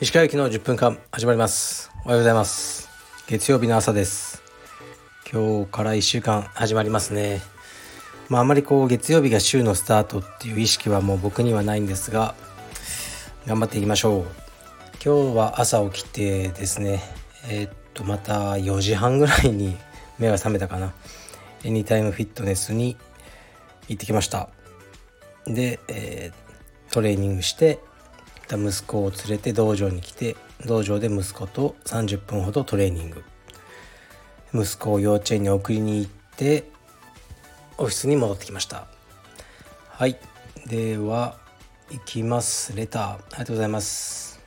石川行きの10分間始まります。おはようございます。月曜日の朝です。今日から1週間始まりますね。まああまりこう月曜日が週のスタートっていう意識はもう僕にはないんですが頑張っていきましょう。今日は朝起きてですねえー、っとまた4時半ぐらいに目が覚めたかな。エニタイムフィットネスに行ってきました。で、えー、トレーニングして息子を連れて道場に来て道場で息子と30分ほどトレーニング。息子を幼稚園に送りに行ってオフィスに戻ってきました。はい。では行きます。レター。ありがとうございます。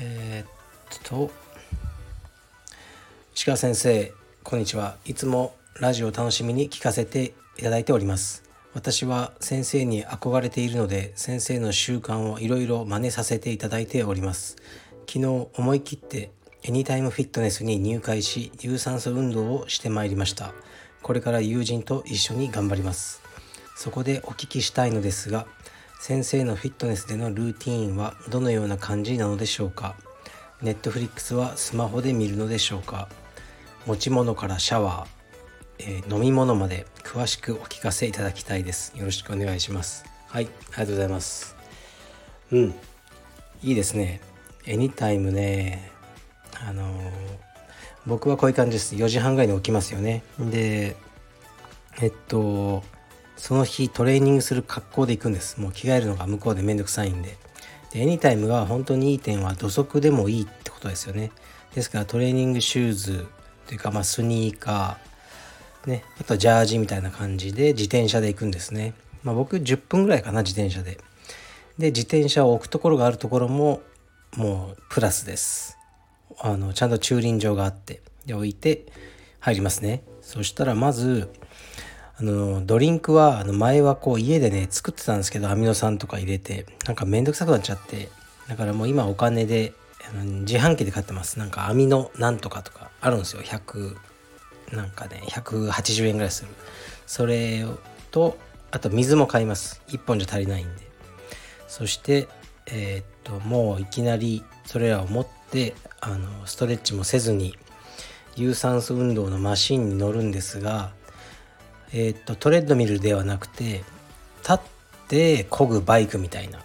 えー、っと石川先生こんにちは。いつもラジオを楽しみに聞かせていただいております。私は先生に憧れているので先生の習慣をいろいろ真似させていただいております。昨日思い切ってエニタイムフィットネスに入会し有酸素運動をしてまいりました。これから友人と一緒に頑張ります。そこでお聞きしたいのですが先生のフィットネスでのルーティーンはどのような感じなのでしょうか？ネットフリックスはスマホで見るのでしょうか？持ち物からシャワー、えー、飲み物まで詳しくお聞かせいただきたいです。よろしくお願いします。はいありがとうございます。うん。いいですね。エニタイムね。あのー、僕はこういう感じです。4時半ぐらいに起きますよね。でえっとその日トレーニングする格好で行くんです。もう着替えるのが向こうでめんどくさいんで。でエニタイムは本当にいい点は土足でもいいってことですよね。ですからトレーニングシューズというかまあスニーカーねあとジャージみたいな感じで自転車で行くんですね。まあ僕10分ぐらいかな自転車で。で自転車を置くところがあるところももうプラスです。あのちゃんと駐輪場があってで置いて入りますね。そしたらまずあのドリンクはあの前はこう家でね作ってたんですけどアミノ酸とか入れてなんかめんどくさくなっちゃってだからもう今お金で自販機で買ってます。なんかアミノなんとかとかあるんですよ。100なんかね180円ぐらいする。それとあと水も買います。1本じゃ足りないんで。そしてえー、っともういきなりそれらを持ってあのストレッチもせずに有酸素運動のマシンに乗るんですが、えー、っとトレッドミルではなくて立って漕ぐバイクみたいな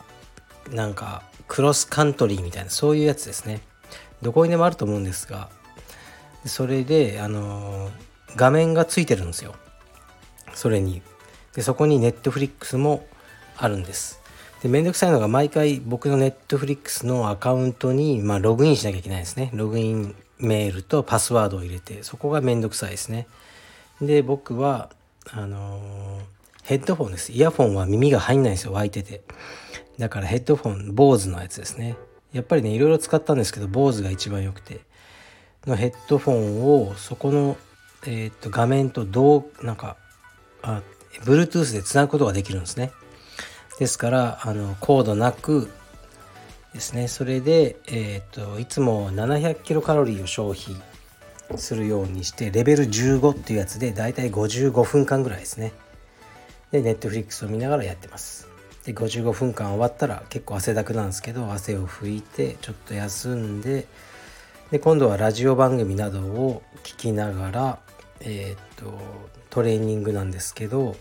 なんかクロスカントリーみたいなそういうやつですね。どこにでもあると思うんですがそれであの画面がついてるんですよ。それに。でそこに Netflix もあるんです。でめんどくさいのが毎回僕の Netflix のアカウントに、まあ、ログインしなきゃいけないですね。ログインメールとパスワードを入れてそこがめんどくさいですね。で僕はあのヘッドフォンです。イヤフォンは耳が入んないんですよ湧いてて。だからヘッドフォン BOSE のやつですね。やっぱりねいろいろ使ったんですけど BOSE が一番良くて。のヘッドフォンをそこの、えー、と画面とどうなんかあ Bluetooth でつなぐことができるんですね。ですからあのコードなくですね。それで、えーと、いつも700キロカロリーを消費するようにしてレベル15っていうやつでだいたい55分間ぐらいですね。でネットフリックスを見ながらやってます。で55分間終わったら結構汗だくなんですけど汗を拭いてちょっと休んでで今度はラジオ番組などを聞きながらえっ、とトレーニングなんですけど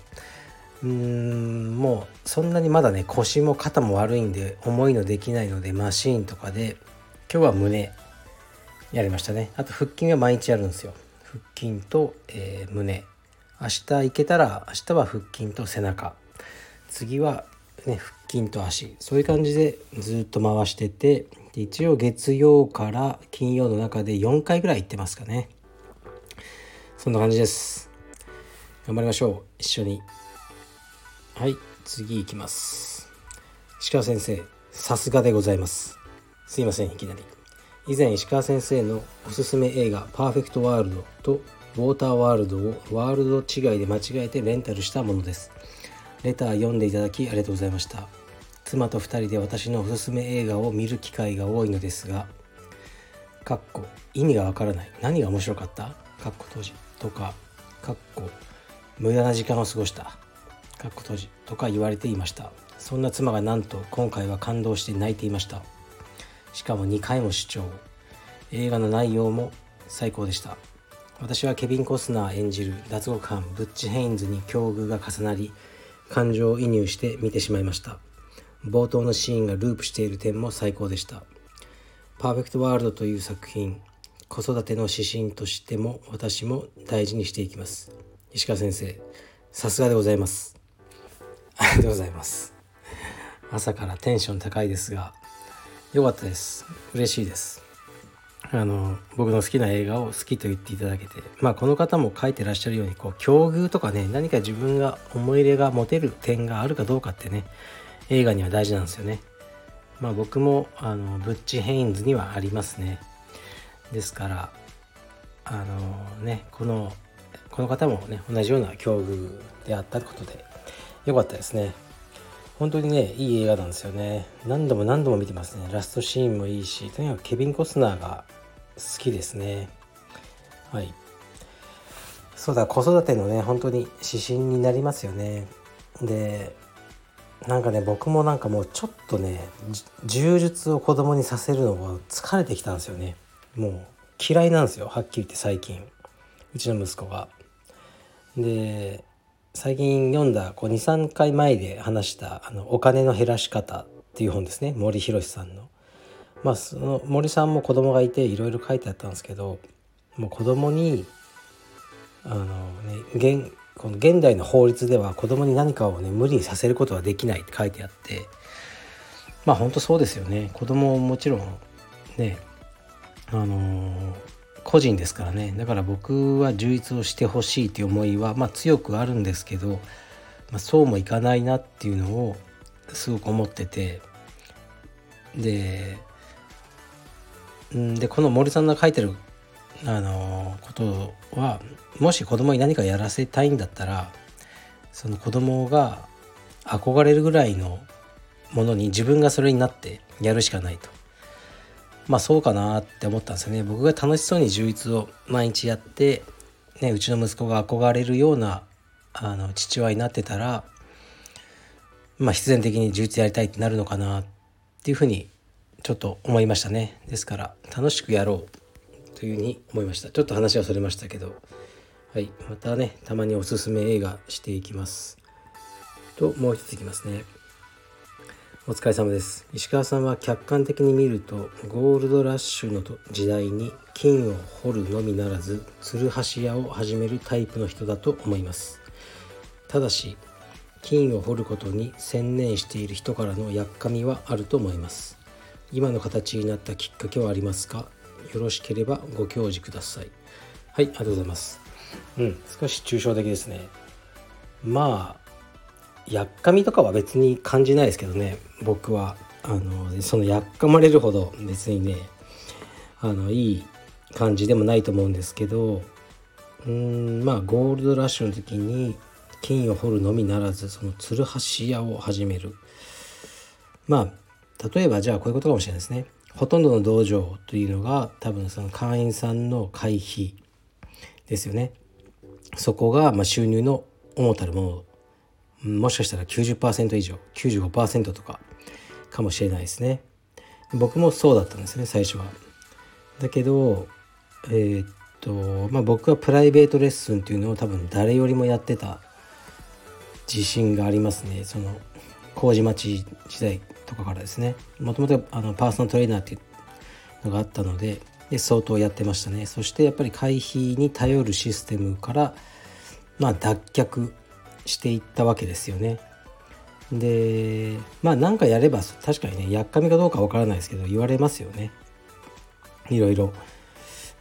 うーんもうそんなにまだね腰も肩も悪いんで重いのできないのでマシーンとかで今日は胸やりましたね。あと腹筋は毎日やるんですよ。腹筋と、えー、胸。明日行けたら明日は腹筋と背中。次はね腹筋と足。そういう感じでずっと回してて一応月曜から金曜の中で4回ぐらい行ってますかね。そんな感じです。頑張りましょう。一緒に。はい次いきます。石川先生さすがでございます。すいませんいきなり。以前石川先生のおすすめ映画「パーフェクトワールド」と「ウォーターワールド」をワールド違いで間違えてレンタルしたものです。レター読んでいただきありがとうございました。妻と2人で私のおすすめ映画を見る機会が多いのですがかっこ意味がわからない。何が面白かった？かっこ閉じ。とかかっこ無駄な時間を過ごした。かっこ閉じ。とか言われていました。そんな妻がなんと今回は感動して泣いていました。しかも2回も視聴映画の内容も最高でした。私はケビン・コスナー演じる脱獄犯ブッチ・ヘインズに境遇が重なり感情移入して見てしまいました。冒頭のシーンがループしている点も最高でした。パーフェクトワールドという作品子育ての指針としても私も大事にしていきます。石川先生さすがでございます。ありがとうございます。朝からテンション高いですが良かったです。嬉しいです。あの僕の好きな映画を好きと言っていただけてまあこの方も書いてらっしゃるようにこう境遇とかね何か自分が思い入れが持てる点があるかどうかってね映画には大事なんですよね。まあ僕もあのブッチ・ヘインズにはありますね。ですからあのねこのこの方もね同じような境遇であったことで良かったですね。本当にねいい映画なんですよね。何度も何度も見てますね。ラストシーンもいいしとにかくケビン・コスナーが好きですね。はい。そうだ子育てのね本当に指針になりますよね。でなんかね僕もなんかもうちょっとね柔術を子供にさせるのが疲れてきたんですよねもう嫌いなんですよはっきり言って最近うちの息子が。で最近読んだ23回前で話したあの「お金の減らし方」っていう本ですね森博さんの。まあその森さんも子供がいていろいろ書いてあったんですけどもう子供にあのねこの現代の法律では子供に何かをね無理にさせることはできないって書いてあってまあ本当そうですよね。子供ももちろんねあのー、個人ですからね。だから僕は充実をしてほしいという思いは、まあ、強くあるんですけど、まあ、そうもいかないなっていうのをすごく思ってて。ででこの森さんが書いてるあのことはもし子供に何かやらせたいんだったらその子供が憧れるぐらいのものに自分がそれになってやるしかないと。まあそうかなって思ったんですよね。僕が楽しそうに充実を毎日やって、ね、うちの息子が憧れるようなあの父親になってたらまあ必然的に充実やりたいってなるのかなっていうふうにちょっと思いましたね。ですから楽しくやろう。というふうに思いました。ちょっと話はそれましたけど。はい。またねたまにおすすめ映画していきます。ともう一ついきますね。お疲れ様です。石川さんは客観的に見るとゴールドラッシュの時代に金を掘るのみならずツルハシ屋を始めるタイプの人だと思います。ただし金を掘ることに専念している人からのやっかみはあると思います。今の形になったきっかけはありますか？よろしければご教示ください。はいありがとうございます。うん少し抽象的ですね。まあやっかみとかは別に感じないですけどね。僕はあのそのやっかまれるほど別にねあのいい感じでもないと思うんですけどうんまあゴールドラッシュの時に金を掘るのみならずそのツルハシ屋を始める。まあ例えばじゃあこういうことかもしれないですね。ほとんどの道場というのが多分その会員さんの会費ですよね。そこがま収入の主たるもの。もしかしたら90%以上95%とかかもしれないですね。僕もそうだったんですね最初は。だけどえー、っとまあ僕はプライベートレッスンっていうのを多分誰よりもやってた自信がありますね。その麹町時代。とかからですねもともとあのパーソナルトレーナーっていうのがあったのでで相当やってましたねそしてやっぱり会費に頼るシステムからまあ脱却していったわけですよね。でまあ何かやれば確かにねやっかみかどうかわからないですけど言われますよねいろいろ。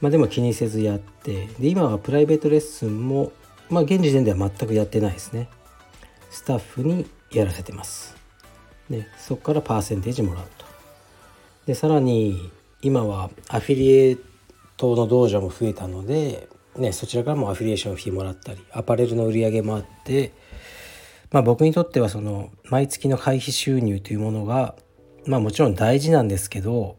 まあでも気にせずやってで今はプライベートレッスンもまあ現時点では全くやってないですね。スタッフにやらせてます。でそこからパーセンテージもらうと。でさらに今はアフィリエイトの道場も増えたのでね、そちらからもアフィリエーションフィーもらったりアパレルの売り上げもあって、まあ、僕にとってはその毎月の会費収入というものが、まあ、もちろん大事なんですけど、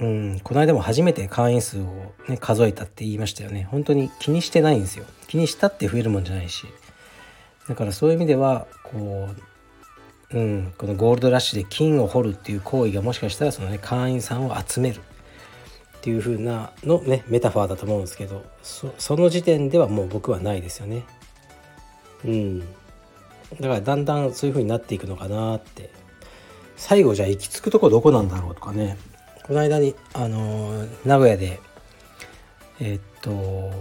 うん、この間も初めて会員数を、ね、数えたって言いましたよね。本当に気にしてないんですよ。気にしたって増えるもんじゃないし。だからそういう意味ではこう、うん、このゴールドラッシュで金を掘るっていう行為がもしかしたらそのね会員さんを集めるっていう風なのねメタファーだと思うんですけどその時点ではもう僕はないですよね。うん、だからだんだんそういう風になっていくのかなって。最後じゃあ行き着くとこどこなんだろうとかね。この間にあの名古屋でえー、っと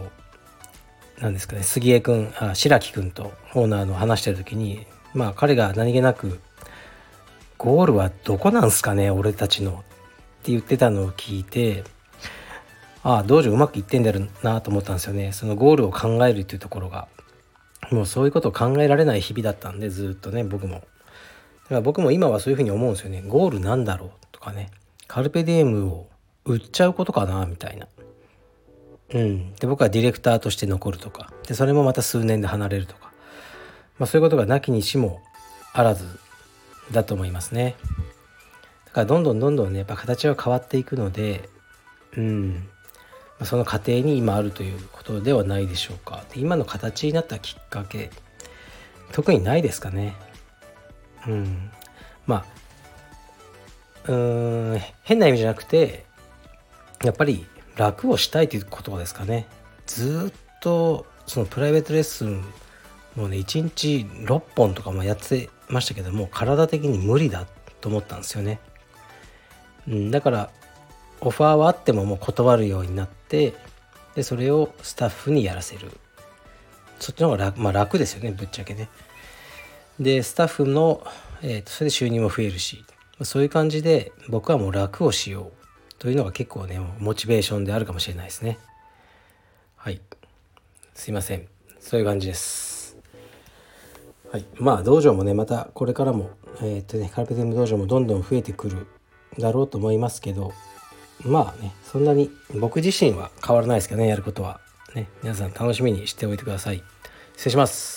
何ですかね杉江君あ白木君とオーナーの話してる時にまあ彼が何気なく「ゴールはどこなんすかね俺たちの」って言ってたのを聞いてああ道場うまくいってんだろうなと思ったんですよね。そのゴールを考えるっていうところが。もうそういうことを考えられない日々だったんでずっとね僕も。だから僕も今はそういうふうに思うんですよね。ゴールなんだろうとかね。カルペディエムを売っちゃうことかなみたいな。うん、で僕はディレクターとして残るとか。でそれもまた数年で離れるとか、まあ、そういうことがなきにしもあらずだと思いますね。だからどんどんどんどんねやっぱ形は変わっていくのでうん。まその過程に今あるということではないでしょうか。で今の形になったきっかけ特にないですかね。うん。まあうん変な意味じゃなくてやっぱり楽をしたいということですかね。ずっとそのプライベートレッスンもうね1日6本とかもやってましたけども体的に無理だと思ったんですよね、うん、だからオファーはあってももう断るようになってでそれをスタッフにやらせる。そっちの方が楽,、まあ、楽ですよねぶっちゃけね。でスタッフの、えー、とそれで収入も増えるしそういう感じで僕はもう楽をしようというのが結構ねモチベーションであるかもしれないですね。はい。すいません。そういう感じです。はい。まあ道場もねまたこれからもえー、っとねカルペディウム道場もどんどん増えてくるだろうと思いますけどまあねそんなに僕自身は変わらないですけどねやることは。ね皆さん楽しみにしておいてください。失礼します。